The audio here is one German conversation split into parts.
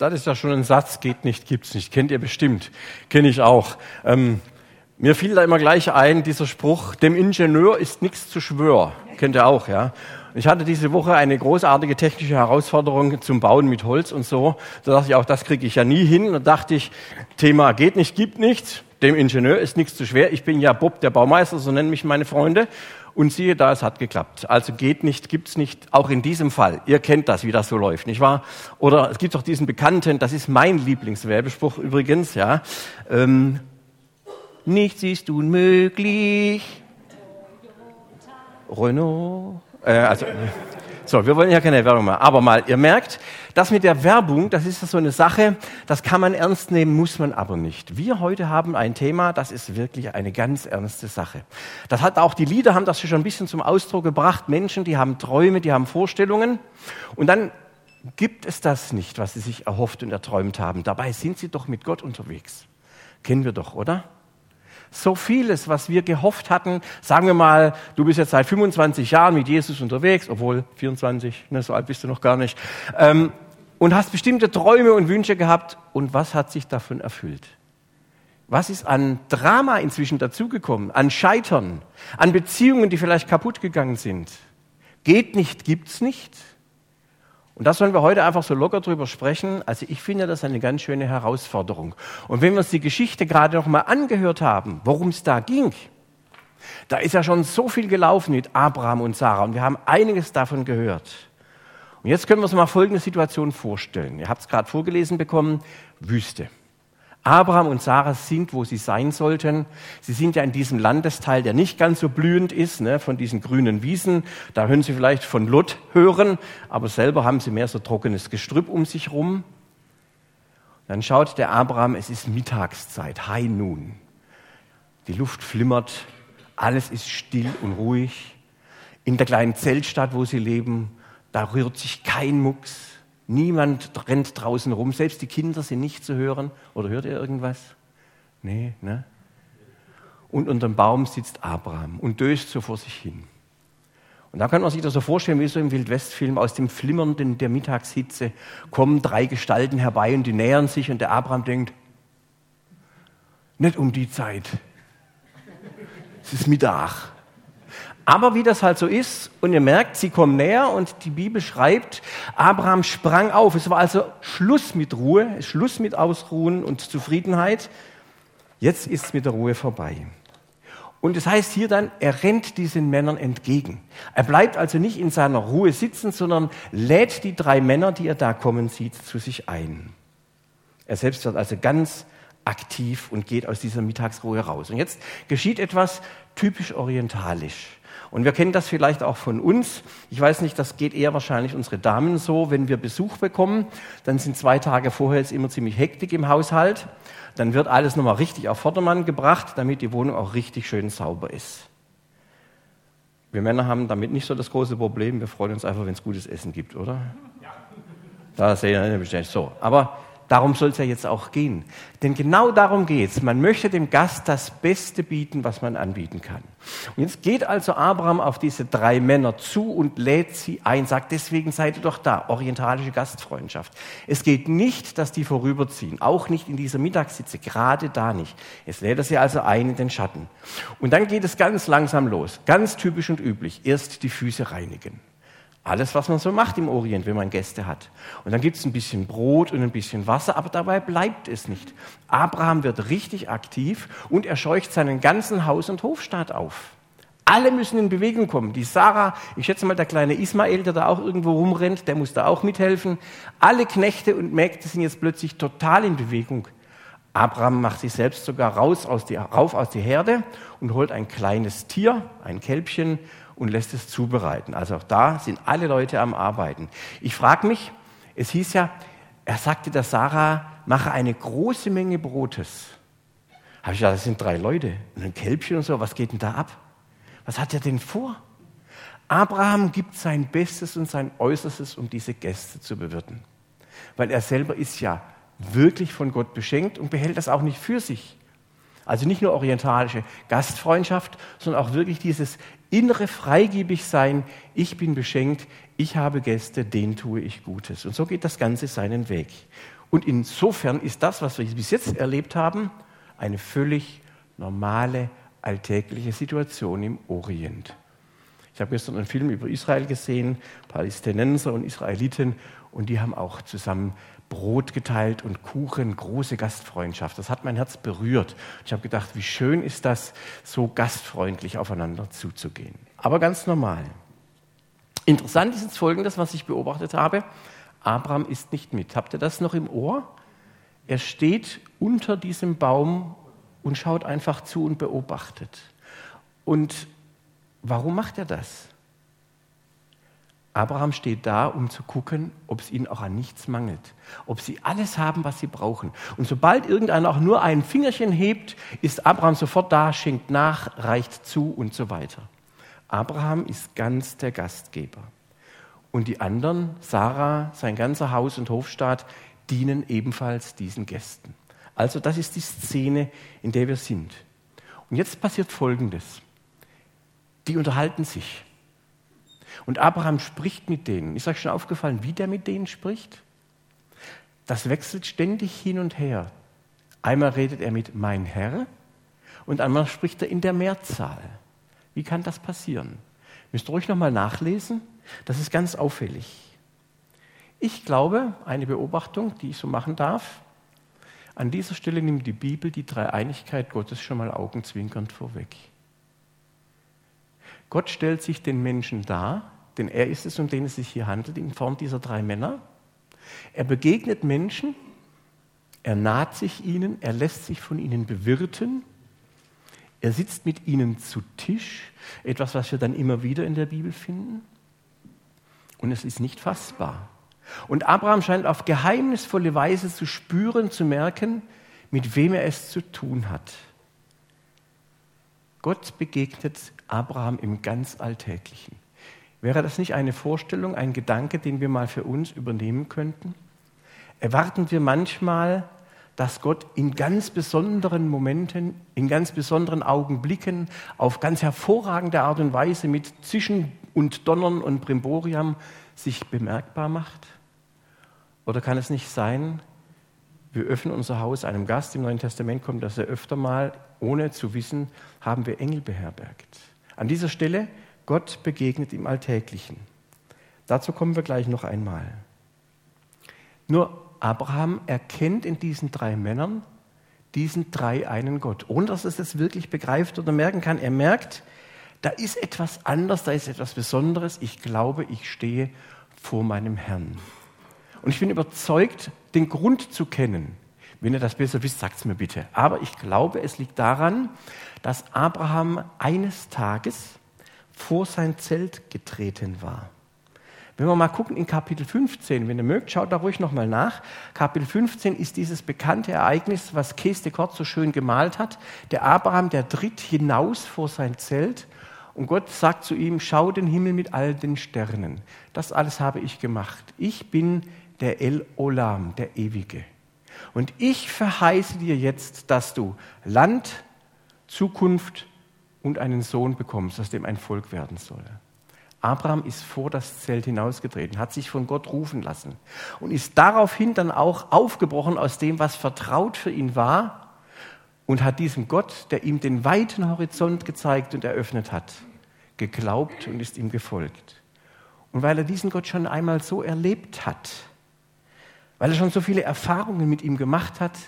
Das ist ja schon ein Satz, geht nicht, gibt's nicht. Kennt ihr bestimmt. Kenne ich auch. Ähm, mir fiel da immer gleich ein, dieser Spruch, dem Ingenieur ist nichts zu schwör. Kennt ihr auch, ja? Ich hatte diese Woche eine großartige technische Herausforderung zum Bauen mit Holz und so. Da dachte ich auch, das kriege ich ja nie hin. Da dachte ich, Thema geht nicht, gibt nichts. Dem Ingenieur ist nichts zu schwer. Ich bin ja Bob, der Baumeister, so nennen mich meine Freunde. Und siehe da, es hat geklappt. Also geht nicht, gibt's nicht, auch in diesem Fall. Ihr kennt das, wie das so läuft, nicht wahr? Oder es gibt doch diesen bekannten, das ist mein Lieblingswerbespruch übrigens, ja. Ähm, nichts ist unmöglich. Renault. Äh, also, so, wir wollen ja keine Werbung machen. Aber mal, ihr merkt, das mit der Werbung, das ist so eine Sache, das kann man ernst nehmen, muss man aber nicht. Wir heute haben ein Thema, das ist wirklich eine ganz ernste Sache. Das hat auch die Lieder haben das schon ein bisschen zum Ausdruck gebracht. Menschen, die haben Träume, die haben Vorstellungen. Und dann gibt es das nicht, was sie sich erhofft und erträumt haben. Dabei sind sie doch mit Gott unterwegs. Kennen wir doch, oder? So vieles, was wir gehofft hatten. Sagen wir mal, du bist jetzt seit 25 Jahren mit Jesus unterwegs, obwohl 24, ne, so alt bist du noch gar nicht, ähm, und hast bestimmte Träume und Wünsche gehabt. Und was hat sich davon erfüllt? Was ist an Drama inzwischen dazugekommen? An Scheitern? An Beziehungen, die vielleicht kaputt gegangen sind? Geht nicht, gibt's nicht? Und da sollen wir heute einfach so locker drüber sprechen. Also ich finde das eine ganz schöne Herausforderung. Und wenn wir uns die Geschichte gerade noch mal angehört haben, worum es da ging, da ist ja schon so viel gelaufen mit Abraham und Sarah und wir haben einiges davon gehört. Und jetzt können wir uns mal folgende Situation vorstellen. Ihr habt es gerade vorgelesen bekommen, Wüste. Abraham und Sarah sind, wo sie sein sollten. Sie sind ja in diesem Landesteil, der nicht ganz so blühend ist, ne, von diesen grünen Wiesen. Da hören sie vielleicht von Lot hören, aber selber haben sie mehr so trockenes Gestrüpp um sich rum. Dann schaut der Abraham, es ist Mittagszeit, High Noon. Die Luft flimmert, alles ist still und ruhig. In der kleinen Zeltstadt, wo sie leben, da rührt sich kein Mucks. Niemand rennt draußen rum, selbst die Kinder sind nicht zu hören. Oder hört ihr irgendwas? Nee, ne? Und unter dem Baum sitzt Abraham und döst so vor sich hin. Und da kann man sich das so vorstellen, wie so im Wildwestfilm, aus dem Flimmernden der Mittagshitze kommen drei Gestalten herbei und die nähern sich und der Abraham denkt, nicht um die Zeit. Es ist Mittag. Aber wie das halt so ist, und ihr merkt, sie kommen näher und die Bibel schreibt, Abraham sprang auf. Es war also Schluss mit Ruhe, Schluss mit Ausruhen und Zufriedenheit. Jetzt ist es mit der Ruhe vorbei. Und es das heißt hier dann, er rennt diesen Männern entgegen. Er bleibt also nicht in seiner Ruhe sitzen, sondern lädt die drei Männer, die er da kommen sieht, zu sich ein. Er selbst wird also ganz aktiv und geht aus dieser Mittagsruhe raus. Und jetzt geschieht etwas typisch orientalisch. Und wir kennen das vielleicht auch von uns. Ich weiß nicht, das geht eher wahrscheinlich unsere Damen so, wenn wir Besuch bekommen, dann sind zwei Tage vorher jetzt immer ziemlich Hektik im Haushalt. Dann wird alles nochmal richtig auf Vordermann gebracht, damit die Wohnung auch richtig schön sauber ist. Wir Männer haben damit nicht so das große Problem. Wir freuen uns einfach, wenn es gutes Essen gibt, oder? Ja. Da sehen wir so. Aber Darum soll es ja jetzt auch gehen. Denn genau darum geht es. Man möchte dem Gast das Beste bieten, was man anbieten kann. Und jetzt geht also Abraham auf diese drei Männer zu und lädt sie ein, sagt, deswegen seid ihr doch da, orientalische Gastfreundschaft. Es geht nicht, dass die vorüberziehen, auch nicht in dieser Mittagssitze, gerade da nicht. Es lädt er sie also ein in den Schatten. Und dann geht es ganz langsam los, ganz typisch und üblich. Erst die Füße reinigen. Alles, was man so macht im Orient, wenn man Gäste hat. Und dann gibt es ein bisschen Brot und ein bisschen Wasser, aber dabei bleibt es nicht. Abraham wird richtig aktiv und er scheucht seinen ganzen Haus- und Hofstaat auf. Alle müssen in Bewegung kommen. Die Sarah, ich schätze mal, der kleine Ismael, der da auch irgendwo rumrennt, der muss da auch mithelfen. Alle Knechte und Mägde sind jetzt plötzlich total in Bewegung. Abraham macht sich selbst sogar raus aus die, rauf aus die Herde und holt ein kleines Tier, ein Kälbchen, und lässt es zubereiten. Also auch da sind alle Leute am Arbeiten. Ich frage mich, es hieß ja, er sagte der Sarah, mache eine große Menge Brotes. Habe ich gesagt, das sind drei Leute und ein Kälbchen und so, was geht denn da ab? Was hat er denn vor? Abraham gibt sein Bestes und sein Äußerstes, um diese Gäste zu bewirten. Weil er selber ist ja wirklich von Gott beschenkt und behält das auch nicht für sich. Also nicht nur orientalische Gastfreundschaft, sondern auch wirklich dieses innere freigebig sein. Ich bin beschenkt, ich habe Gäste, denen tue ich Gutes. Und so geht das Ganze seinen Weg. Und insofern ist das, was wir bis jetzt erlebt haben, eine völlig normale, alltägliche Situation im Orient. Ich habe gestern einen Film über Israel gesehen, Palästinenser und Israeliten, und die haben auch zusammen Brot geteilt und Kuchen, große Gastfreundschaft. Das hat mein Herz berührt. Ich habe gedacht, wie schön ist das, so gastfreundlich aufeinander zuzugehen. Aber ganz normal. Interessant ist jetzt Folgendes, was ich beobachtet habe. Abraham ist nicht mit. Habt ihr das noch im Ohr? Er steht unter diesem Baum und schaut einfach zu und beobachtet. Und warum macht er das? Abraham steht da, um zu gucken, ob es ihnen auch an nichts mangelt, ob sie alles haben, was sie brauchen. Und sobald irgendeiner auch nur ein Fingerchen hebt, ist Abraham sofort da, schenkt nach, reicht zu und so weiter. Abraham ist ganz der Gastgeber. Und die anderen, Sarah, sein ganzer Haus- und Hofstaat, dienen ebenfalls diesen Gästen. Also das ist die Szene, in der wir sind. Und jetzt passiert Folgendes. Die unterhalten sich. Und Abraham spricht mit denen. Ist euch schon aufgefallen, wie der mit denen spricht? Das wechselt ständig hin und her. Einmal redet er mit mein Herr und einmal spricht er in der Mehrzahl. Wie kann das passieren? Müsst ihr ruhig nochmal nachlesen. Das ist ganz auffällig. Ich glaube, eine Beobachtung, die ich so machen darf, an dieser Stelle nimmt die Bibel die Dreieinigkeit Gottes schon mal augenzwinkernd vorweg. Gott stellt sich den Menschen dar, denn er ist es, um den es sich hier handelt, in Form dieser drei Männer. Er begegnet Menschen, er naht sich ihnen, er lässt sich von ihnen bewirten, er sitzt mit ihnen zu Tisch, etwas, was wir dann immer wieder in der Bibel finden. Und es ist nicht fassbar. Und Abraham scheint auf geheimnisvolle Weise zu spüren, zu merken, mit wem er es zu tun hat. Gott begegnet Abraham im ganz Alltäglichen. Wäre das nicht eine Vorstellung, ein Gedanke, den wir mal für uns übernehmen könnten? Erwarten wir manchmal, dass Gott in ganz besonderen Momenten, in ganz besonderen Augenblicken, auf ganz hervorragende Art und Weise mit Zischen und Donnern und Brimborium sich bemerkbar macht? Oder kann es nicht sein, wir öffnen unser Haus einem Gast, im Neuen Testament kommt das ja öfter mal, ohne zu wissen, haben wir Engel beherbergt. An dieser Stelle, Gott begegnet im Alltäglichen. Dazu kommen wir gleich noch einmal. Nur Abraham erkennt in diesen drei Männern diesen drei einen Gott, ohne dass er es wirklich begreift oder merken kann. Er merkt, da ist etwas anders, da ist etwas Besonderes. Ich glaube, ich stehe vor meinem Herrn. Und ich bin überzeugt, den Grund zu kennen. Wenn ihr das besser wisst, sagt es mir bitte. Aber ich glaube, es liegt daran, dass Abraham eines Tages vor sein Zelt getreten war. Wenn wir mal gucken in Kapitel 15, wenn ihr mögt, schaut da ruhig nochmal nach. Kapitel 15 ist dieses bekannte Ereignis, was Kees de Kort so schön gemalt hat. Der Abraham, der tritt hinaus vor sein Zelt und Gott sagt zu ihm, schau den Himmel mit all den Sternen. Das alles habe ich gemacht. Ich bin der El Olam, der Ewige. Und ich verheiße dir jetzt, dass du Land, Zukunft und einen Sohn bekommst, aus dem ein Volk werden soll. Abraham ist vor das Zelt hinausgetreten, hat sich von Gott rufen lassen und ist daraufhin dann auch aufgebrochen aus dem, was vertraut für ihn war und hat diesem Gott, der ihm den weiten Horizont gezeigt und eröffnet hat, geglaubt und ist ihm gefolgt. Und weil er diesen Gott schon einmal so erlebt hat, weil er schon so viele Erfahrungen mit ihm gemacht hat,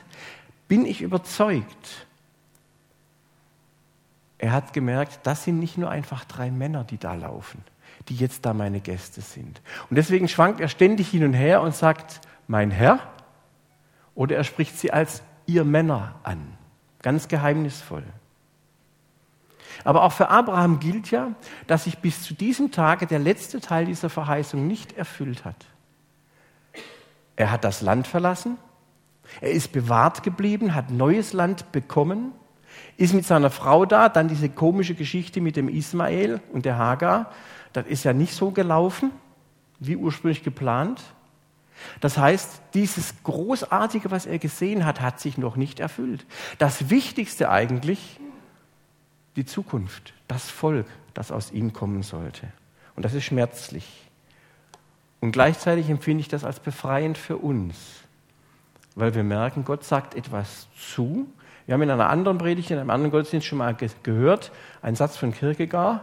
bin ich überzeugt, er hat gemerkt, das sind nicht nur einfach drei Männer, die da laufen, die jetzt da meine Gäste sind. Und deswegen schwankt er ständig hin und her und sagt, mein Herr, oder er spricht sie als ihr Männer an. Ganz geheimnisvoll. Aber auch für Abraham gilt ja, dass sich bis zu diesem Tage der letzte Teil dieser Verheißung nicht erfüllt hat. Er hat das Land verlassen, er ist bewahrt geblieben, hat neues Land bekommen, ist mit seiner Frau da, dann diese komische Geschichte mit dem Ismael und der Hagar, das ist ja nicht so gelaufen, wie ursprünglich geplant. Das heißt, dieses Großartige, was er gesehen hat, hat sich noch nicht erfüllt. Das Wichtigste eigentlich, die Zukunft, das Volk, das aus ihm kommen sollte. Und das ist schmerzlich. Und gleichzeitig empfinde ich das als befreiend für uns. weil wir merken, Gott sagt etwas zu. Wir haben in einer anderen Predigt, in einem anderen Gottesdienst schon mal ge gehört, einen Satz von Kierkegaard.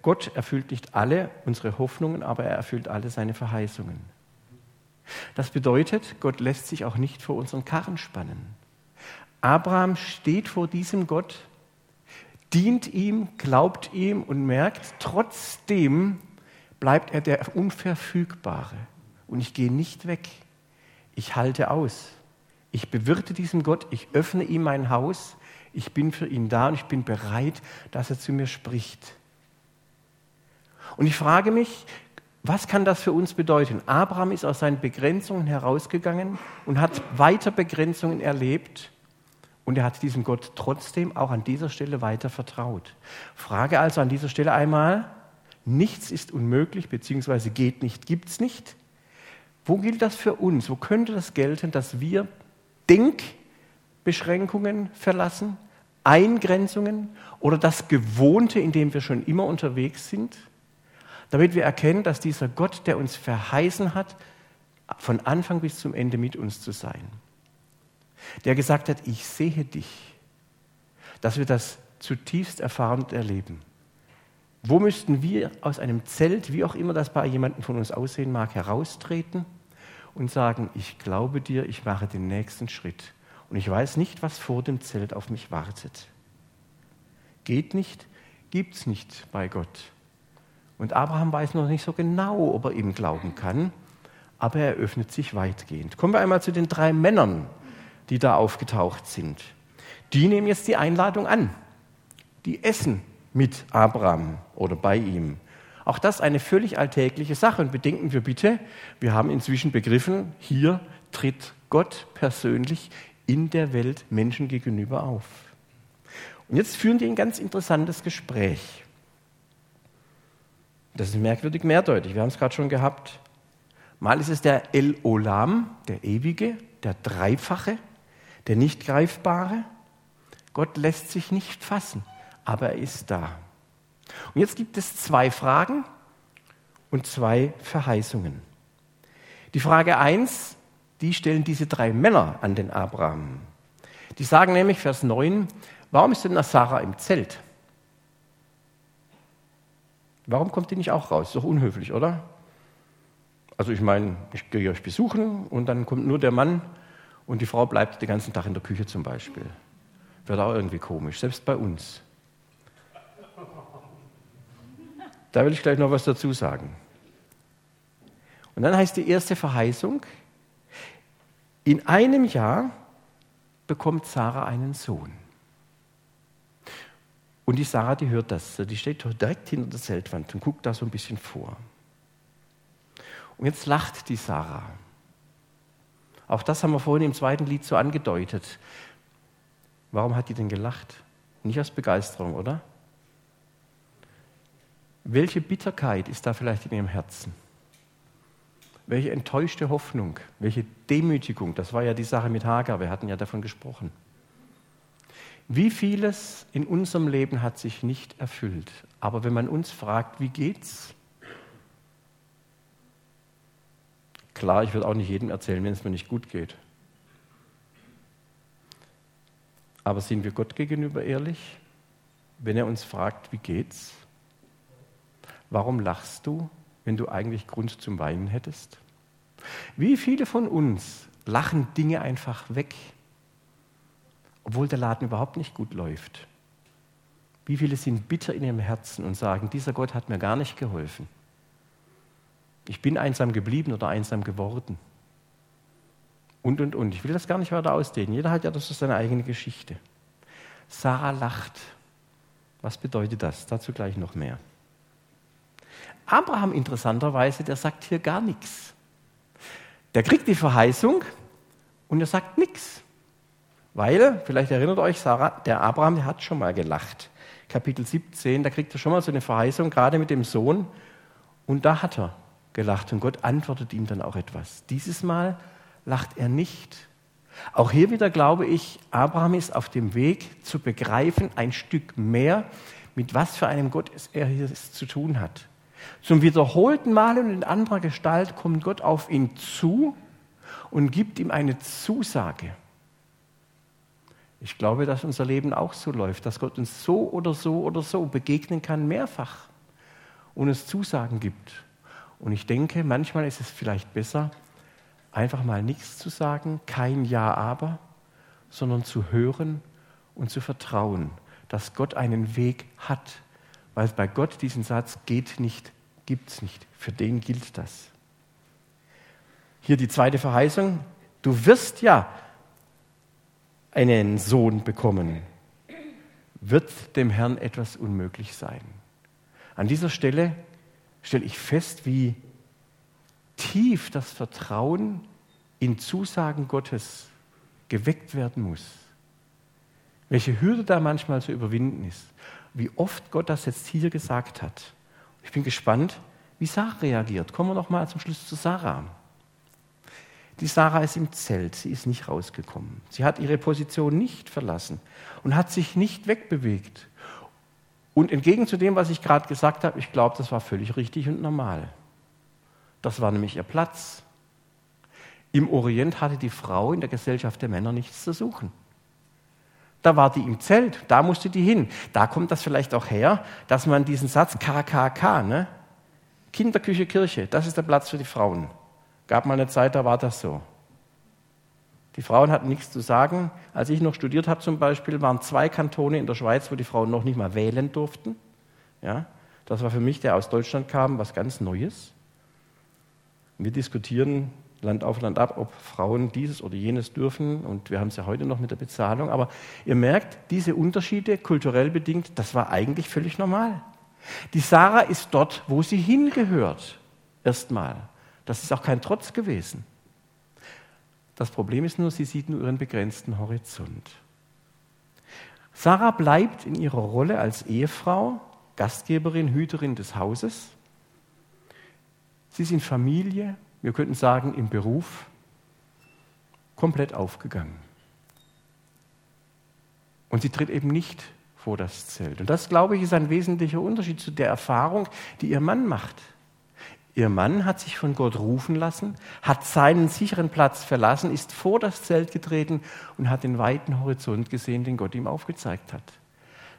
Gott erfüllt nicht alle unsere Hoffnungen, aber er erfüllt alle seine Verheißungen. Das bedeutet, Gott lässt sich auch nicht vor unseren Karren spannen. Abraham steht vor diesem Gott, dient ihm, glaubt ihm und merkt, trotzdem bleibt er der Unverfügbare. Und ich gehe nicht weg. Ich halte aus. Ich bewirte diesem Gott, ich öffne ihm mein Haus, ich bin für ihn da und ich bin bereit, dass er zu mir spricht. Und ich frage mich, was kann das für uns bedeuten? Abraham ist aus seinen Begrenzungen herausgegangen und hat weiter Begrenzungen erlebt und er hat diesem Gott trotzdem auch an dieser Stelle weiter vertraut. Frage also an dieser Stelle einmal, nichts ist unmöglich, beziehungsweise geht nicht, gibt es nicht. Wo gilt das für uns? Wo könnte das gelten, dass wir Denkbeschränkungen verlassen, Eingrenzungen oder das Gewohnte, in dem wir schon immer unterwegs sind, damit wir erkennen, dass dieser Gott, der uns verheißen hat, von Anfang bis zum Ende mit uns zu sein der gesagt hat, ich sehe dich, dass wir das zutiefst erfahren und erleben. Wo müssten wir aus einem Zelt, wie auch immer das bei jemandem von uns aussehen mag, heraustreten und sagen, ich glaube dir, ich mache den nächsten Schritt und ich weiß nicht, was vor dem Zelt auf mich wartet. Geht nicht, gibt es nicht bei Gott. Und Abraham weiß noch nicht so genau, ob er ihm glauben kann, aber er öffnet sich weitgehend. Kommen wir einmal zu den drei Männern, die da aufgetaucht sind. Die nehmen jetzt die Einladung an. Die essen mit Abraham oder bei ihm. Auch das eine völlig alltägliche Sache. Und bedenken wir bitte, wir haben inzwischen begriffen, hier tritt Gott persönlich in der Welt Menschen gegenüber auf. Und jetzt führen die ein ganz interessantes Gespräch. Das ist merkwürdig mehrdeutig. Wir haben es gerade schon gehabt. Mal ist es der El Olam, der Ewige, der Dreifache der nicht greifbare. Gott lässt sich nicht fassen, aber er ist da. Und jetzt gibt es zwei Fragen und zwei Verheißungen. Die Frage 1, die stellen diese drei Männer an den Abraham. Die sagen nämlich, Vers 9, warum ist denn Sarah im Zelt? Warum kommt die nicht auch raus? Ist doch unhöflich, oder? Also ich meine, ich gehe euch besuchen und dann kommt nur der Mann und die Frau bleibt den ganzen Tag in der Küche zum Beispiel. Wird auch irgendwie komisch, selbst bei uns. Da will ich gleich noch was dazu sagen. Und dann heißt die erste Verheißung, in einem Jahr bekommt Sarah einen Sohn. Und die Sarah, die hört das. Die steht direkt hinter der Zeltwand und guckt da so ein bisschen vor. Und jetzt lacht die Sarah. Auch das haben wir vorhin im zweiten Lied so angedeutet. Warum hat die denn gelacht? Nicht aus Begeisterung, oder? Welche Bitterkeit ist da vielleicht in ihrem Herzen? Welche enttäuschte Hoffnung, welche Demütigung, das war ja die Sache mit Hagar, wir hatten ja davon gesprochen. Wie vieles in unserem Leben hat sich nicht erfüllt. Aber wenn man uns fragt, wie geht's? Klar, ich würde auch nicht jedem erzählen, wenn es mir nicht gut geht. Aber sind wir Gott gegenüber ehrlich, wenn er uns fragt, wie geht's? Warum lachst du, wenn du eigentlich Grund zum Weinen hättest? Wie viele von uns lachen Dinge einfach weg, obwohl der Laden überhaupt nicht gut läuft? Wie viele sind bitter in ihrem Herzen und sagen, dieser Gott hat mir gar nicht geholfen? Ich bin einsam geblieben oder einsam geworden. Und, und, und. Ich will das gar nicht weiter ausdehnen. Jeder hat ja das seine eigene Geschichte. Sarah lacht. Was bedeutet das? Dazu gleich noch mehr. Abraham interessanterweise, der sagt hier gar nichts. Der kriegt die Verheißung und er sagt nichts. Weil, vielleicht erinnert euch, Sarah, der Abraham, der hat schon mal gelacht. Kapitel 17, da kriegt er schon mal so eine Verheißung, gerade mit dem Sohn. Und da hat er gelacht und Gott antwortet ihm dann auch etwas. Dieses Mal lacht er nicht. Auch hier wieder glaube ich, Abraham ist auf dem Weg zu begreifen, ein Stück mehr, mit was für einem Gott er hier zu tun hat. Zum wiederholten Mal und in anderer Gestalt kommt Gott auf ihn zu und gibt ihm eine Zusage. Ich glaube, dass unser Leben auch so läuft, dass Gott uns so oder so oder so begegnen kann, mehrfach und es Zusagen gibt. Und ich denke, manchmal ist es vielleicht besser, einfach mal nichts zu sagen, kein Ja, aber, sondern zu hören und zu vertrauen, dass Gott einen Weg hat. Weil bei Gott diesen Satz geht nicht, gibt es nicht. Für den gilt das. Hier die zweite Verheißung. Du wirst ja einen Sohn bekommen, wird dem Herrn etwas unmöglich sein. An dieser Stelle stelle ich fest, wie tief das Vertrauen in Zusagen Gottes geweckt werden muss. Welche Hürde da manchmal zu überwinden ist. Wie oft Gott das jetzt hier gesagt hat. Ich bin gespannt, wie Sarah reagiert. Kommen wir noch mal zum Schluss zu Sarah. Die Sarah ist im Zelt, sie ist nicht rausgekommen. Sie hat ihre Position nicht verlassen und hat sich nicht wegbewegt. Und entgegen zu dem, was ich gerade gesagt habe, ich glaube, das war völlig richtig und normal. Das war nämlich ihr Platz. Im Orient hatte die Frau in der Gesellschaft der Männer nichts zu suchen. Da war die im Zelt, da musste die hin. Da kommt das vielleicht auch her, dass man diesen Satz KKK, ne? Kinderküche, Kirche, das ist der Platz für die Frauen. Gab mal eine Zeit, da war das so. Die Frauen hatten nichts zu sagen. Als ich noch studiert habe zum Beispiel, waren zwei Kantone in der Schweiz, wo die Frauen noch nicht mal wählen durften. Ja, das war für mich, der aus Deutschland kam, was ganz Neues. Wir diskutieren Land auf, Land ab, ob Frauen dieses oder jenes dürfen. Und wir haben es ja heute noch mit der Bezahlung. Aber ihr merkt, diese Unterschiede, kulturell bedingt, das war eigentlich völlig normal. Die Sarah ist dort, wo sie hingehört. Erstmal. Das ist auch kein Trotz gewesen. Das Problem ist nur, sie sieht nur ihren begrenzten Horizont. Sarah bleibt in ihrer Rolle als Ehefrau, Gastgeberin, Hüterin des Hauses. Sie ist in Familie, wir könnten sagen im Beruf, komplett aufgegangen. Und sie tritt eben nicht vor das Zelt. Und das, glaube ich, ist ein wesentlicher Unterschied zu der Erfahrung, die ihr Mann macht. Ihr Mann hat sich von Gott rufen lassen, hat seinen sicheren Platz verlassen, ist vor das Zelt getreten und hat den weiten Horizont gesehen, den Gott ihm aufgezeigt hat.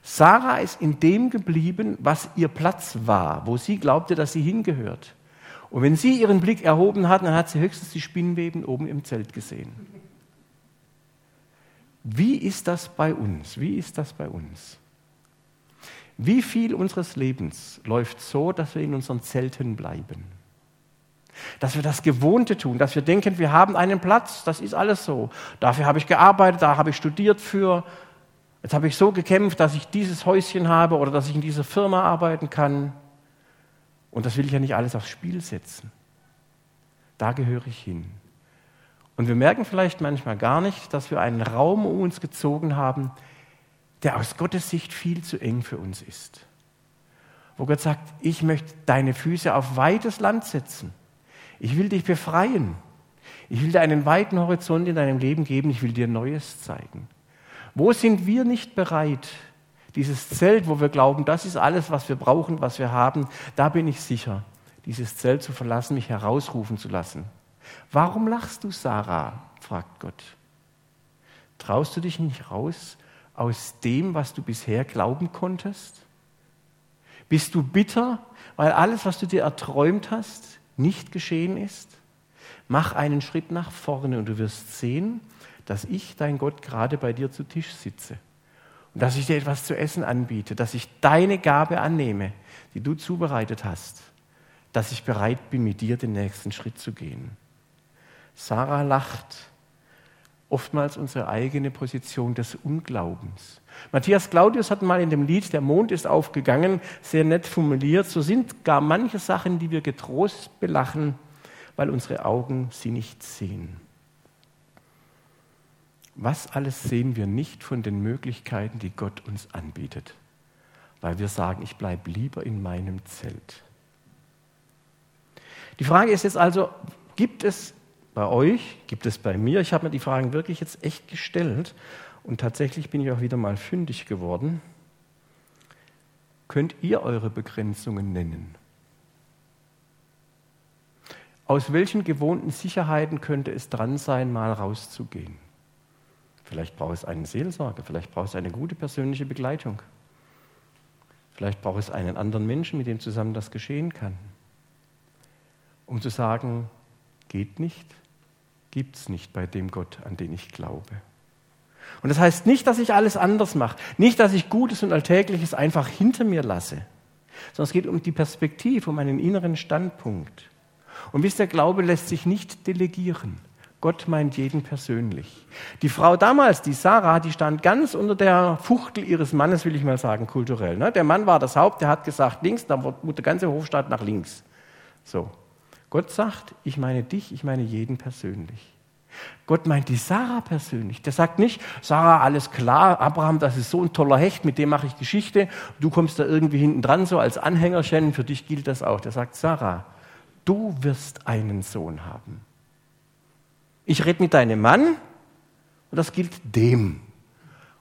Sarah ist in dem geblieben, was ihr Platz war, wo sie glaubte, dass sie hingehört. Und wenn sie ihren Blick erhoben hat, dann hat sie höchstens die Spinnweben oben im Zelt gesehen. Wie ist das bei uns? Wie ist das bei uns? Wie viel unseres Lebens läuft so, dass wir in unseren Zelten bleiben? Dass wir das Gewohnte tun, dass wir denken, wir haben einen Platz, das ist alles so. Dafür habe ich gearbeitet, da habe ich studiert für. Jetzt habe ich so gekämpft, dass ich dieses Häuschen habe oder dass ich in dieser Firma arbeiten kann. Und das will ich ja nicht alles aufs Spiel setzen. Da gehöre ich hin. Und wir merken vielleicht manchmal gar nicht, dass wir einen Raum um uns gezogen haben, der aus Gottes Sicht viel zu eng für uns ist. Wo Gott sagt, ich möchte deine Füße auf weites Land setzen. Ich will dich befreien. Ich will dir einen weiten Horizont in deinem Leben geben. Ich will dir Neues zeigen. Wo sind wir nicht bereit? Dieses Zelt, wo wir glauben, das ist alles, was wir brauchen, was wir haben, da bin ich sicher, dieses Zelt zu verlassen, mich herausrufen zu lassen. Warum lachst du, Sarah? fragt Gott. Traust du dich nicht raus, aus dem, was du bisher glauben konntest? Bist du bitter, weil alles, was du dir erträumt hast, nicht geschehen ist? Mach einen Schritt nach vorne und du wirst sehen, dass ich, dein Gott, gerade bei dir zu Tisch sitze und dass ich dir etwas zu essen anbiete, dass ich deine Gabe annehme, die du zubereitet hast, dass ich bereit bin, mit dir den nächsten Schritt zu gehen. Sarah lacht oftmals unsere eigene Position des Unglaubens. Matthias Claudius hat mal in dem Lied Der Mond ist aufgegangen sehr nett formuliert, so sind gar manche Sachen, die wir getrost belachen, weil unsere Augen sie nicht sehen. Was alles sehen wir nicht von den Möglichkeiten, die Gott uns anbietet, weil wir sagen, ich bleibe lieber in meinem Zelt. Die Frage ist jetzt also, gibt es bei euch, gibt es bei mir. Ich habe mir die Fragen wirklich jetzt echt gestellt und tatsächlich bin ich auch wieder mal fündig geworden. Könnt ihr eure Begrenzungen nennen? aus welchen gewohnten Sicherheiten könnte es dran sein, mal rauszugehen? Vielleicht braucht es einen Seelsorger, vielleicht braucht es eine gute persönliche Begleitung. Vielleicht braucht es einen anderen Menschen, mit dem zusammen das geschehen kann. Um zu sagen, geht nicht, gibt es nicht bei dem Gott, an den ich glaube. Und das heißt nicht, dass ich alles anders mache, nicht, dass ich Gutes und Alltägliches einfach hinter mir lasse, sondern es geht um die Perspektive, um einen inneren Standpunkt. Und wisst ihr, Glaube lässt sich nicht delegieren. Gott meint jeden persönlich. Die Frau damals, die Sarah, die stand ganz unter der Fuchtel ihres Mannes, will ich mal sagen, kulturell. Ne? Der Mann war das Haupt, der hat gesagt links, dann wurde der ganze Hofstaat nach links. So. Gott sagt, ich meine dich, ich meine jeden persönlich. Gott meint die Sarah persönlich. Der sagt nicht, Sarah, alles klar, Abraham, das ist so ein toller Hecht, mit dem mache ich Geschichte. Du kommst da irgendwie hinten dran, so als Anhängerchen, für dich gilt das auch. Der sagt, Sarah, du wirst einen Sohn haben. Ich rede mit deinem Mann und das gilt dem.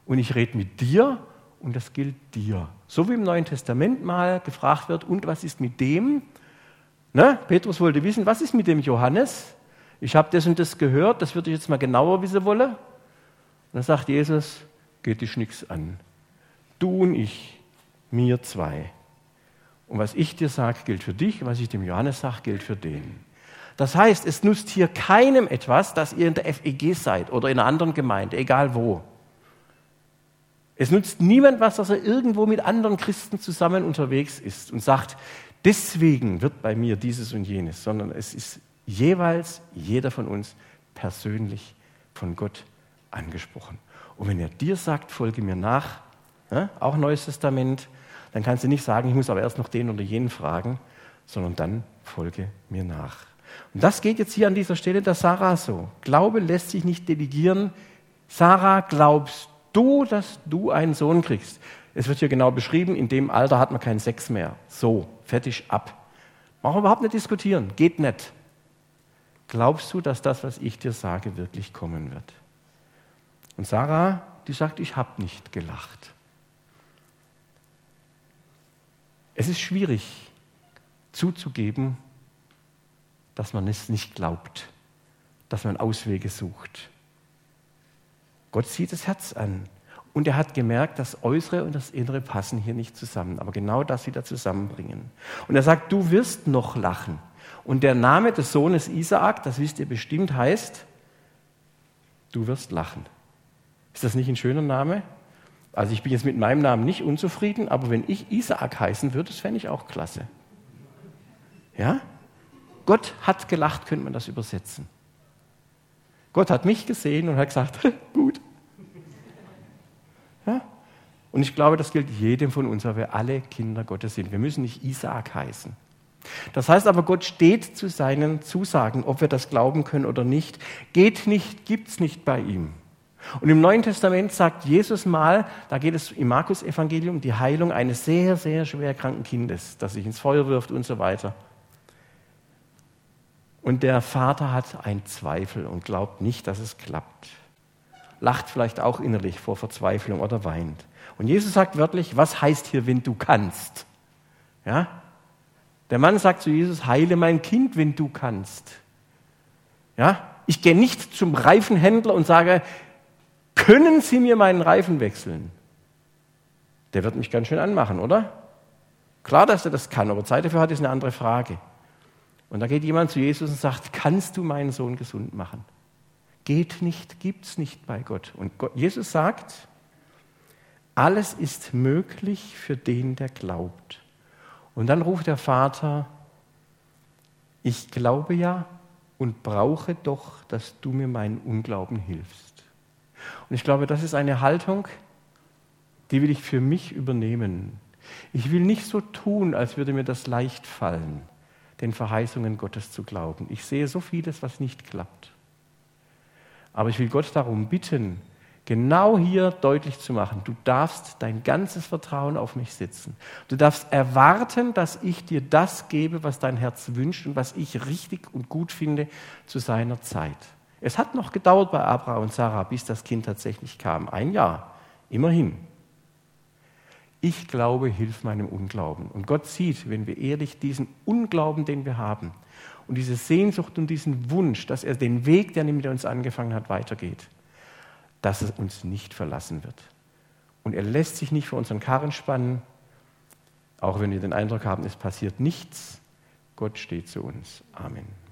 Und ich rede mit dir und das gilt dir. So wie im Neuen Testament mal gefragt wird, und was ist mit dem? Ne? Petrus wollte wissen, was ist mit dem Johannes? Ich habe das und das gehört, das würde ich jetzt mal genauer wissen wollen. Und dann sagt Jesus, geht dich nichts an. Du und ich, mir zwei. Und was ich dir sage, gilt für dich, was ich dem Johannes sage, gilt für den. Das heißt, es nutzt hier keinem etwas, dass ihr in der FEG seid oder in einer anderen Gemeinde, egal wo. Es nutzt niemand was, dass er irgendwo mit anderen Christen zusammen unterwegs ist und sagt, deswegen wird bei mir dieses und jenes, sondern es ist jeweils jeder von uns persönlich von Gott angesprochen. Und wenn er dir sagt, folge mir nach, ja, auch Neues Testament, dann kannst du nicht sagen, ich muss aber erst noch den oder jenen fragen, sondern dann folge mir nach. Und das geht jetzt hier an dieser Stelle der Sarah so. Glaube lässt sich nicht delegieren. Sarah, glaubst du, dass du einen Sohn kriegst? Es wird hier genau beschrieben, in dem Alter hat man keinen Sex mehr. So, fertig, ab. Brauchen wir überhaupt nicht diskutieren. Geht nicht. Glaubst du, dass das, was ich dir sage, wirklich kommen wird? Und Sarah, die sagt, ich habe nicht gelacht. Es ist schwierig zuzugeben, dass man es nicht glaubt, dass man Auswege sucht. Gott sieht das Herz an und er hat gemerkt, das Äußere und das Innere passen hier nicht zusammen, aber genau das wieder zusammenbringen. Und er sagt, du wirst noch lachen. Und der Name des Sohnes Isaak, das wisst ihr bestimmt, heißt, du wirst lachen. Ist das nicht ein schöner Name? Also ich bin jetzt mit meinem Namen nicht unzufrieden, aber wenn ich Isaak heißen würde, das fände ich auch klasse. Ja? Gott hat gelacht, könnte man das übersetzen. Gott hat mich gesehen und hat gesagt, gut. Ja? Und ich glaube, das gilt jedem von uns, weil wir alle Kinder Gottes sind. Wir müssen nicht Isaak heißen. Das heißt aber, Gott steht zu seinen Zusagen, ob wir das glauben können oder nicht. Geht nicht, gibt's nicht bei ihm. Und im Neuen Testament sagt Jesus mal, da geht es im Markus-Evangelium, die Heilung eines sehr, sehr schwer kranken Kindes, das sich ins Feuer wirft und so weiter. Und der Vater hat einen Zweifel und glaubt nicht, dass es klappt. Lacht vielleicht auch innerlich vor Verzweiflung oder weint. Und Jesus sagt wörtlich, was heißt hier, wenn du kannst? Ja? Der Mann sagt zu Jesus, heile mein Kind, wenn du kannst. Ja? Ich gehe nicht zum Reifenhändler und sage, können Sie mir meinen Reifen wechseln? Der wird mich ganz schön anmachen, oder? Klar, dass er das kann, aber Zeit dafür hat, ist eine andere Frage. Und da geht jemand zu Jesus und sagt, kannst du meinen Sohn gesund machen? Geht nicht, gibt's nicht bei Gott. Und Gott, Jesus sagt, alles ist möglich für den, der glaubt. Und dann ruft der Vater, ich glaube ja und brauche doch, dass du mir meinen Unglauben hilfst. Und ich glaube, das ist eine Haltung, die will ich für mich übernehmen. Ich will nicht so tun, als würde mir das leicht fallen den Verheißungen Gottes zu glauben. Ich sehe so vieles, was nicht klappt. Aber ich will Gott darum bitten, genau hier deutlich zu machen, du darfst dein ganzes Vertrauen auf mich setzen. Du darfst erwarten, dass ich dir das gebe, was dein Herz wünscht und was ich richtig und gut finde zu seiner Zeit. Es hat noch gedauert bei Abraham und Sarah, bis das Kind tatsächlich kam. Ein Jahr, immerhin. Ich glaube, hilf meinem Unglauben. Und Gott sieht, wenn wir ehrlich diesen Unglauben, den wir haben, und diese Sehnsucht und diesen Wunsch, dass er den Weg, der mit uns angefangen hat, weitergeht, dass es uns nicht verlassen wird. Und er lässt sich nicht vor unseren Karren spannen, auch wenn wir den Eindruck haben, es passiert nichts. Gott steht zu uns. Amen.